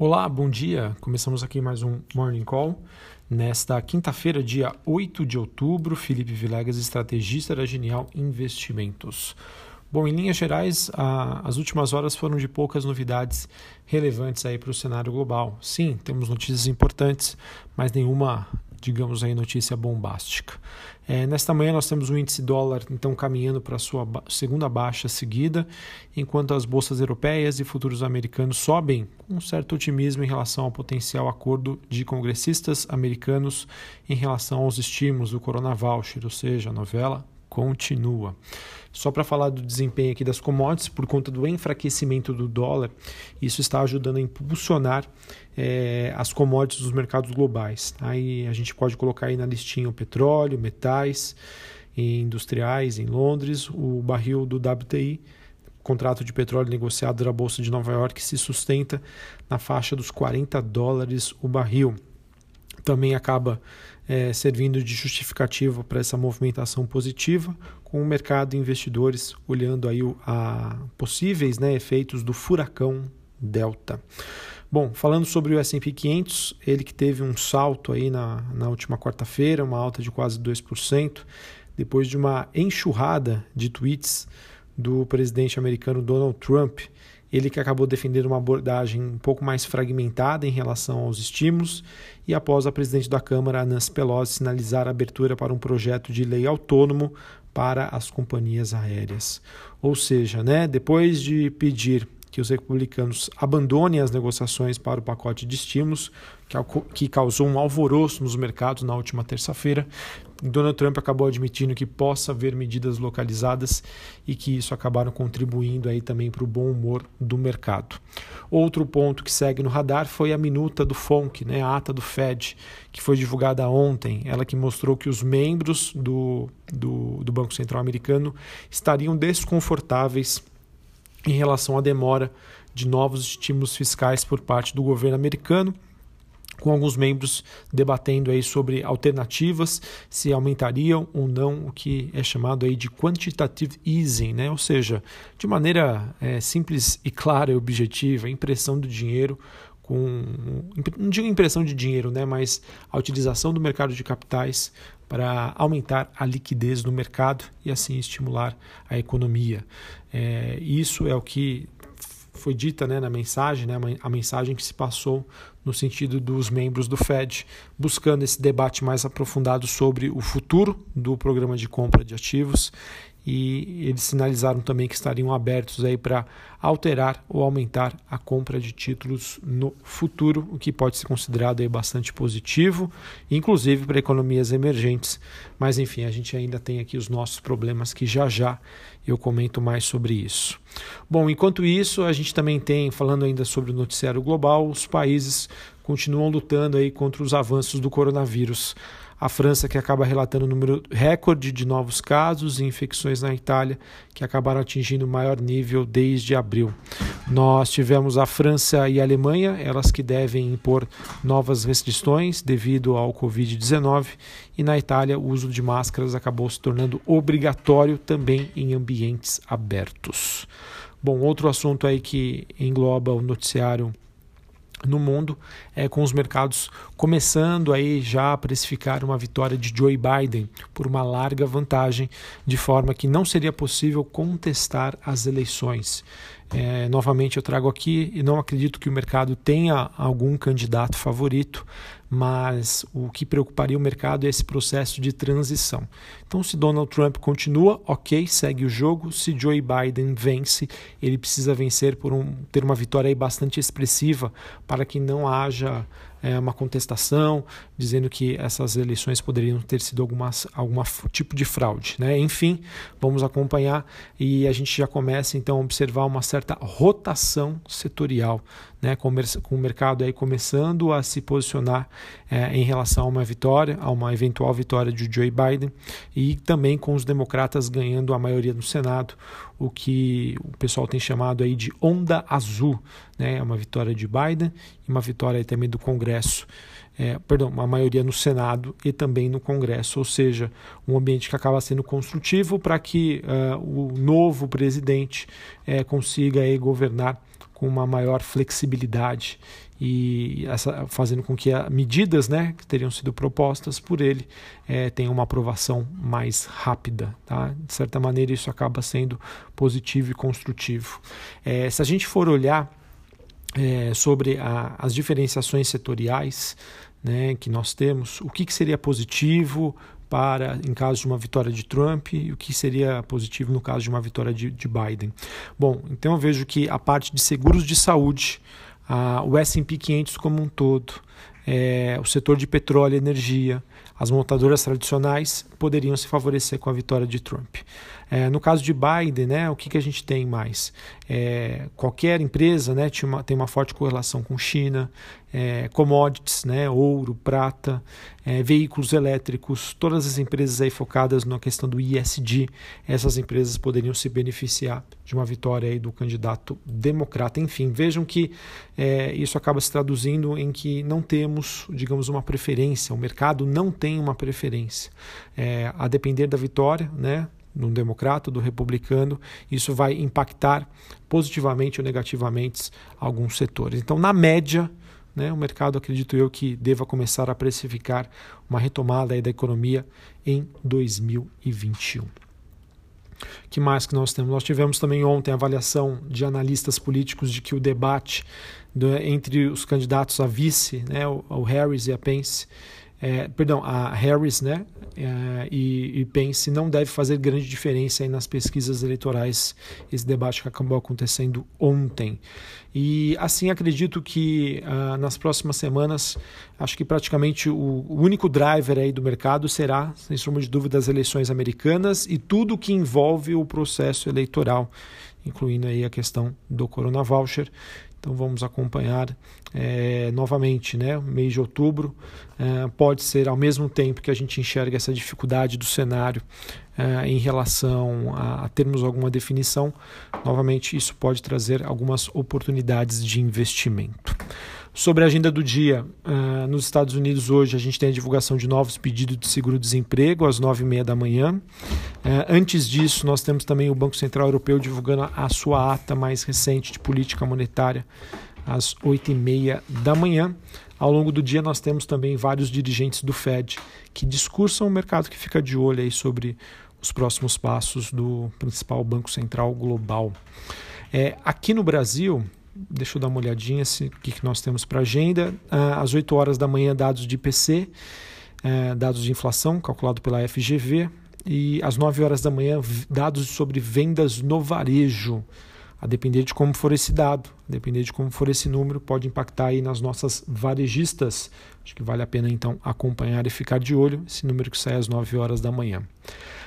Olá, bom dia. Começamos aqui mais um Morning Call. Nesta quinta-feira, dia 8 de outubro, Felipe Vilegas, estrategista da Genial Investimentos. Bom, em linhas gerais, a, as últimas horas foram de poucas novidades relevantes aí para o cenário global. Sim, temos notícias importantes, mas nenhuma digamos aí, notícia bombástica. É, nesta manhã nós temos o índice dólar então caminhando para a sua segunda baixa seguida, enquanto as bolsas europeias e futuros americanos sobem com um certo otimismo em relação ao potencial acordo de congressistas americanos em relação aos estímulos do Corona Voucher, ou seja, a novela continua. Só para falar do desempenho aqui das commodities, por conta do enfraquecimento do dólar, isso está ajudando a impulsionar é, as commodities dos mercados globais. Aí a gente pode colocar aí na listinha o petróleo, metais industriais em Londres, o barril do WTI, contrato de petróleo negociado na Bolsa de Nova York, se sustenta na faixa dos 40 dólares o barril também acaba é, servindo de justificativa para essa movimentação positiva, com o mercado e investidores olhando aí a possíveis né, efeitos do furacão Delta. Bom, falando sobre o S&P 500, ele que teve um salto aí na, na última quarta-feira, uma alta de quase 2%, depois de uma enxurrada de tweets do presidente americano Donald Trump, ele que acabou defendendo uma abordagem um pouco mais fragmentada em relação aos estímulos e após a presidente da Câmara, Nancy Pelosi, sinalizar a abertura para um projeto de lei autônomo para as companhias aéreas. Ou seja, né, depois de pedir que os republicanos abandonem as negociações para o pacote de estímulos, que causou um alvoroço nos mercados na última terça-feira. Donald Trump acabou admitindo que possa haver medidas localizadas e que isso acabaram contribuindo aí também para o bom humor do mercado. Outro ponto que segue no radar foi a minuta do FONC, né, a ata do Fed, que foi divulgada ontem. Ela que mostrou que os membros do, do, do Banco Central Americano estariam desconfortáveis em relação à demora de novos estímulos fiscais por parte do governo americano com alguns membros debatendo aí sobre alternativas, se aumentariam ou não o que é chamado aí de quantitative easing, né? ou seja, de maneira é, simples e clara e objetiva, impressão do dinheiro com não digo impressão de dinheiro, né, mas a utilização do mercado de capitais para aumentar a liquidez no mercado e assim estimular a economia. É, isso é o que foi dita né, na mensagem, né, a mensagem que se passou no sentido dos membros do Fed, buscando esse debate mais aprofundado sobre o futuro do programa de compra de ativos e eles sinalizaram também que estariam abertos aí para alterar ou aumentar a compra de títulos no futuro, o que pode ser considerado aí bastante positivo, inclusive para economias emergentes. Mas enfim, a gente ainda tem aqui os nossos problemas que já já eu comento mais sobre isso. Bom, enquanto isso, a gente também tem, falando ainda sobre o noticiário global, os países continuam lutando aí contra os avanços do coronavírus a França que acaba relatando o número recorde de novos casos e infecções na Itália, que acabaram atingindo o maior nível desde abril. Nós tivemos a França e a Alemanha, elas que devem impor novas restrições devido ao Covid-19, e na Itália o uso de máscaras acabou se tornando obrigatório também em ambientes abertos. Bom, outro assunto aí que engloba o noticiário no mundo, é, com os mercados começando aí já a precificar uma vitória de Joe Biden por uma larga vantagem, de forma que não seria possível contestar as eleições. É, novamente eu trago aqui e não acredito que o mercado tenha algum candidato favorito, mas o que preocuparia o mercado é esse processo de transição. Então, se Donald Trump continua, ok, segue o jogo. Se Joe Biden vence, ele precisa vencer por um, ter uma vitória bastante expressiva para que não haja é, uma contestação dizendo que essas eleições poderiam ter sido algumas, algum tipo de fraude. Né? Enfim, vamos acompanhar e a gente já começa então a observar uma certa rotação setorial, né? com, com o mercado aí começando a se posicionar é, em relação a uma vitória, a uma eventual vitória de Joe Biden e também com os democratas ganhando a maioria no Senado, o que o pessoal tem chamado aí de onda azul, né? É uma vitória de Biden e uma vitória também do Congresso. É, perdão, uma maioria no Senado e também no Congresso, ou seja, um ambiente que acaba sendo construtivo para que uh, o novo presidente uh, consiga aí, governar com uma maior flexibilidade e essa, fazendo com que as medidas né, que teriam sido propostas por ele é, tenham uma aprovação mais rápida. Tá? De certa maneira, isso acaba sendo positivo e construtivo. É, se a gente for olhar é, sobre a, as diferenciações setoriais né, que nós temos, o que, que seria positivo para em caso de uma vitória de Trump e o que seria positivo no caso de uma vitória de, de Biden. Bom, então eu vejo que a parte de seguros de saúde, a, o S&P 500 como um todo, é, o setor de petróleo e energia, as montadoras tradicionais poderiam se favorecer com a vitória de Trump. É, no caso de Biden, né, o que, que a gente tem mais? É, qualquer empresa né, tem, uma, tem uma forte correlação com China, é, commodities, né, ouro, prata, é, veículos elétricos, todas as empresas aí focadas na questão do ISD, essas empresas poderiam se beneficiar de uma vitória aí do candidato democrata. Enfim, vejam que é, isso acaba se traduzindo em que não temos, digamos, uma preferência, o mercado não tem uma preferência. É, a depender da vitória, né, do democrata, do republicano, isso vai impactar positivamente ou negativamente alguns setores. Então, na média, né, o mercado, acredito eu, que deva começar a precificar uma retomada da economia em 2021. que mais que nós temos? Nós tivemos também ontem a avaliação de analistas políticos de que o debate do, entre os candidatos a vice, né, o Harris e a Pence, é, perdão, a Harris né, é, e, e, Pence não deve fazer grande diferença nas pesquisas eleitorais, esse debate que acabou acontecendo ontem. E assim acredito que uh, nas próximas semanas, acho que praticamente o, o, único driver aí do mercado será, sem sombra de dúvida, as eleições americanas e tudo que envolve o processo eleitoral, incluindo aí a questão do Corona Voucher. Então vamos acompanhar é, novamente, né? Mês de outubro é, pode ser ao mesmo tempo que a gente enxerga essa dificuldade do cenário é, em relação a, a, termos alguma definição. Novamente, isso pode trazer algumas oportunidades de investimento. Sobre a agenda do dia, uh, nos Estados Unidos hoje a gente tem a divulgação de novos pedidos de seguro-desemprego às nove e meia da manhã. Uh, antes disso, nós temos também o Banco Central Europeu divulgando a sua ata mais recente de política monetária às oito e meia da manhã. Ao longo do dia nós temos também vários dirigentes do Fed que discursam o mercado que fica de olho aí sobre os próximos passos do principal banco central global. É, aqui no Brasil, deixa eu dar uma olhadinha se, o que, que nós temos para agenda. Ah, às 8 horas da manhã, dados de IPC, eh, dados de inflação, calculado pela FGV. E às 9 horas da manhã, dados sobre vendas no varejo. A depender de como for esse dado, a depender de como for esse número, pode impactar aí nas nossas varejistas. Acho que vale a pena então acompanhar e ficar de olho esse número que sai às 9 horas da manhã.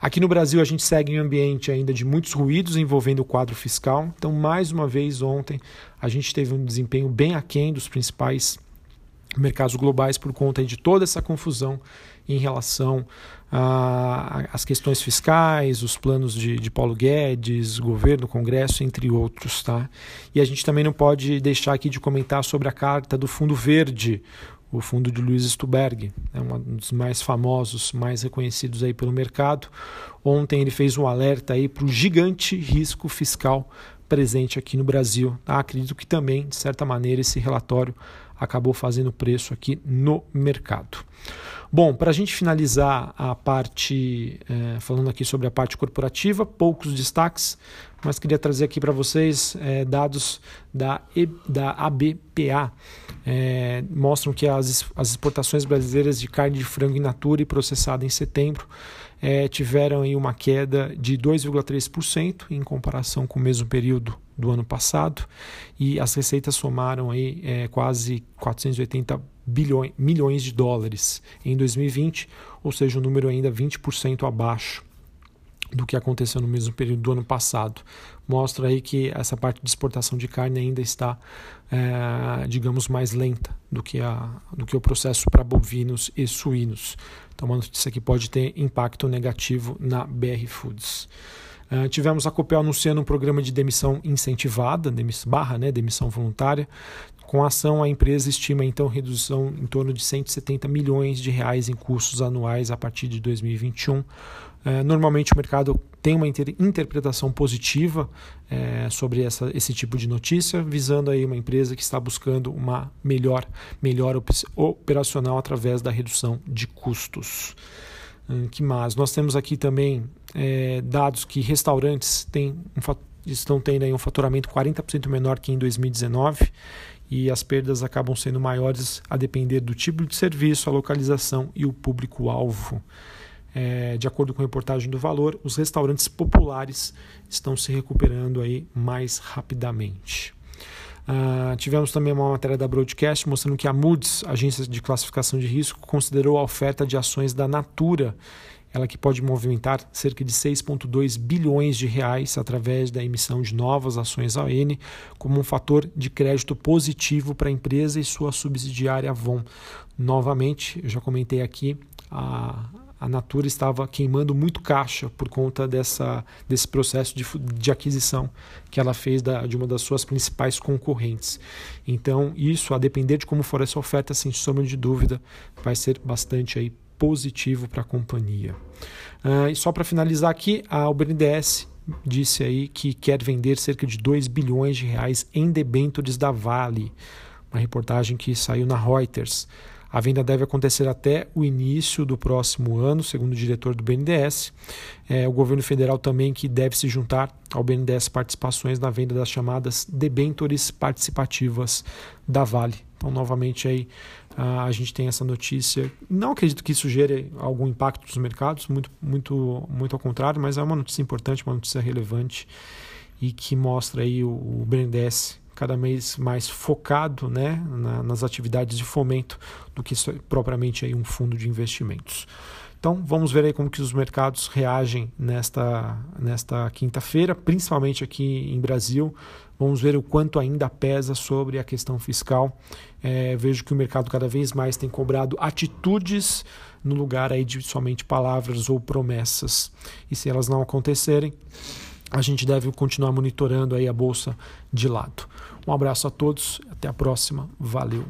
Aqui no Brasil, a gente segue em um ambiente ainda de muitos ruídos envolvendo o quadro fiscal. Então, mais uma vez, ontem, a gente teve um desempenho bem aquém dos principais mercados globais por conta de toda essa confusão em relação às questões fiscais, os planos de, de Paulo Guedes, governo, Congresso, entre outros. Tá? E a gente também não pode deixar aqui de comentar sobre a carta do Fundo Verde, o fundo de Luiz Stuberg, é um dos mais famosos, mais reconhecidos aí pelo mercado. Ontem ele fez um alerta aí para o gigante risco fiscal presente aqui no Brasil. Tá? Acredito que também, de certa maneira, esse relatório acabou fazendo preço aqui no mercado. Bom, para a gente finalizar a parte, é, falando aqui sobre a parte corporativa, poucos destaques, mas queria trazer aqui para vocês é, dados da, e, da ABPA é, mostram que as, as exportações brasileiras de carne de frango in natura e processada em setembro é, tiveram aí uma queda de 2,3% em comparação com o mesmo período do ano passado. E as receitas somaram aí é, quase 480 bilhões, milhões de dólares em 2020, ou seja, um número ainda 20% abaixo do que aconteceu no mesmo período do ano passado. Mostra aí que essa parte de exportação de carne ainda está, é, digamos, mais lenta do que, a, do que o processo para bovinos e suínos. Então, uma notícia que pode ter impacto negativo na BR Foods. Uh, tivemos a Copel anunciando um programa de demissão incentivada, demiss, barra, né, demissão voluntária. Com a ação, a empresa estima então redução em torno de 170 milhões de reais em custos anuais a partir de 2021. É, normalmente o mercado tem uma inter interpretação positiva é, sobre essa, esse tipo de notícia, visando aí uma empresa que está buscando uma melhor, melhor op operacional através da redução de custos. Hum, que mais? Nós temos aqui também é, dados que restaurantes têm um, estão tendo um faturamento 40% menor que em 2019 e as perdas acabam sendo maiores a depender do tipo de serviço, a localização e o público-alvo. É, de acordo com a reportagem do Valor, os restaurantes populares estão se recuperando aí mais rapidamente. Uh, tivemos também uma matéria da Broadcast mostrando que a Moody's, agência de classificação de risco, considerou a oferta de ações da Natura, ela que pode movimentar cerca de 6,2 bilhões de reais através da emissão de novas ações AN, como um fator de crédito positivo para a empresa e sua subsidiária Avon. Novamente, eu já comentei aqui, a, a Natura estava queimando muito caixa por conta dessa, desse processo de, de aquisição que ela fez da, de uma das suas principais concorrentes. Então, isso, a depender de como for essa oferta, sem sombra de dúvida, vai ser bastante aí positivo para a companhia. Uh, e só para finalizar aqui, a BNDES disse aí que quer vender cerca de 2 bilhões de reais em debêntures da Vale. Uma reportagem que saiu na Reuters. A venda deve acontecer até o início do próximo ano, segundo o diretor do BNDES. É, o governo federal também que deve se juntar ao BNDES participações na venda das chamadas debêntures participativas da Vale. Então, novamente aí a gente tem essa notícia. Não acredito que isso gere algum impacto nos mercados, muito, muito, muito ao contrário, mas é uma notícia importante, uma notícia relevante e que mostra aí o, o BNDES cada vez mais focado né, na, nas atividades de fomento do que propriamente aí um fundo de investimentos. Então vamos ver aí como que os mercados reagem nesta, nesta quinta-feira, principalmente aqui em Brasil. Vamos ver o quanto ainda pesa sobre a questão fiscal. É, vejo que o mercado cada vez mais tem cobrado atitudes no lugar aí de somente palavras ou promessas. E se elas não acontecerem, a gente deve continuar monitorando aí a bolsa de lado. Um abraço a todos, até a próxima, valeu.